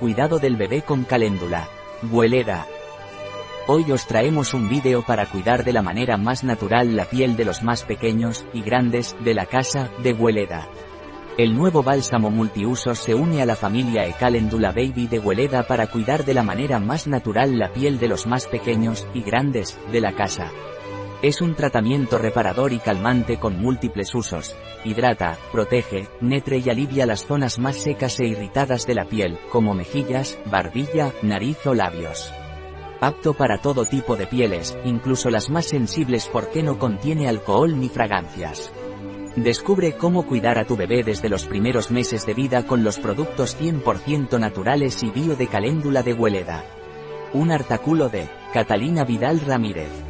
Cuidado del bebé con caléndula. Hueleda. Hoy os traemos un vídeo para cuidar de la manera más natural la piel de los más pequeños y grandes de la casa de Hueleda. El nuevo bálsamo multiusos se une a la familia E Calendula Baby de Hueleda para cuidar de la manera más natural la piel de los más pequeños y grandes de la casa. Es un tratamiento reparador y calmante con múltiples usos. Hidrata, protege, netre y alivia las zonas más secas e irritadas de la piel, como mejillas, barbilla, nariz o labios. Apto para todo tipo de pieles, incluso las más sensibles porque no contiene alcohol ni fragancias. Descubre cómo cuidar a tu bebé desde los primeros meses de vida con los productos 100% naturales y bio de caléndula de Hueleda. Un artículo de Catalina Vidal Ramírez.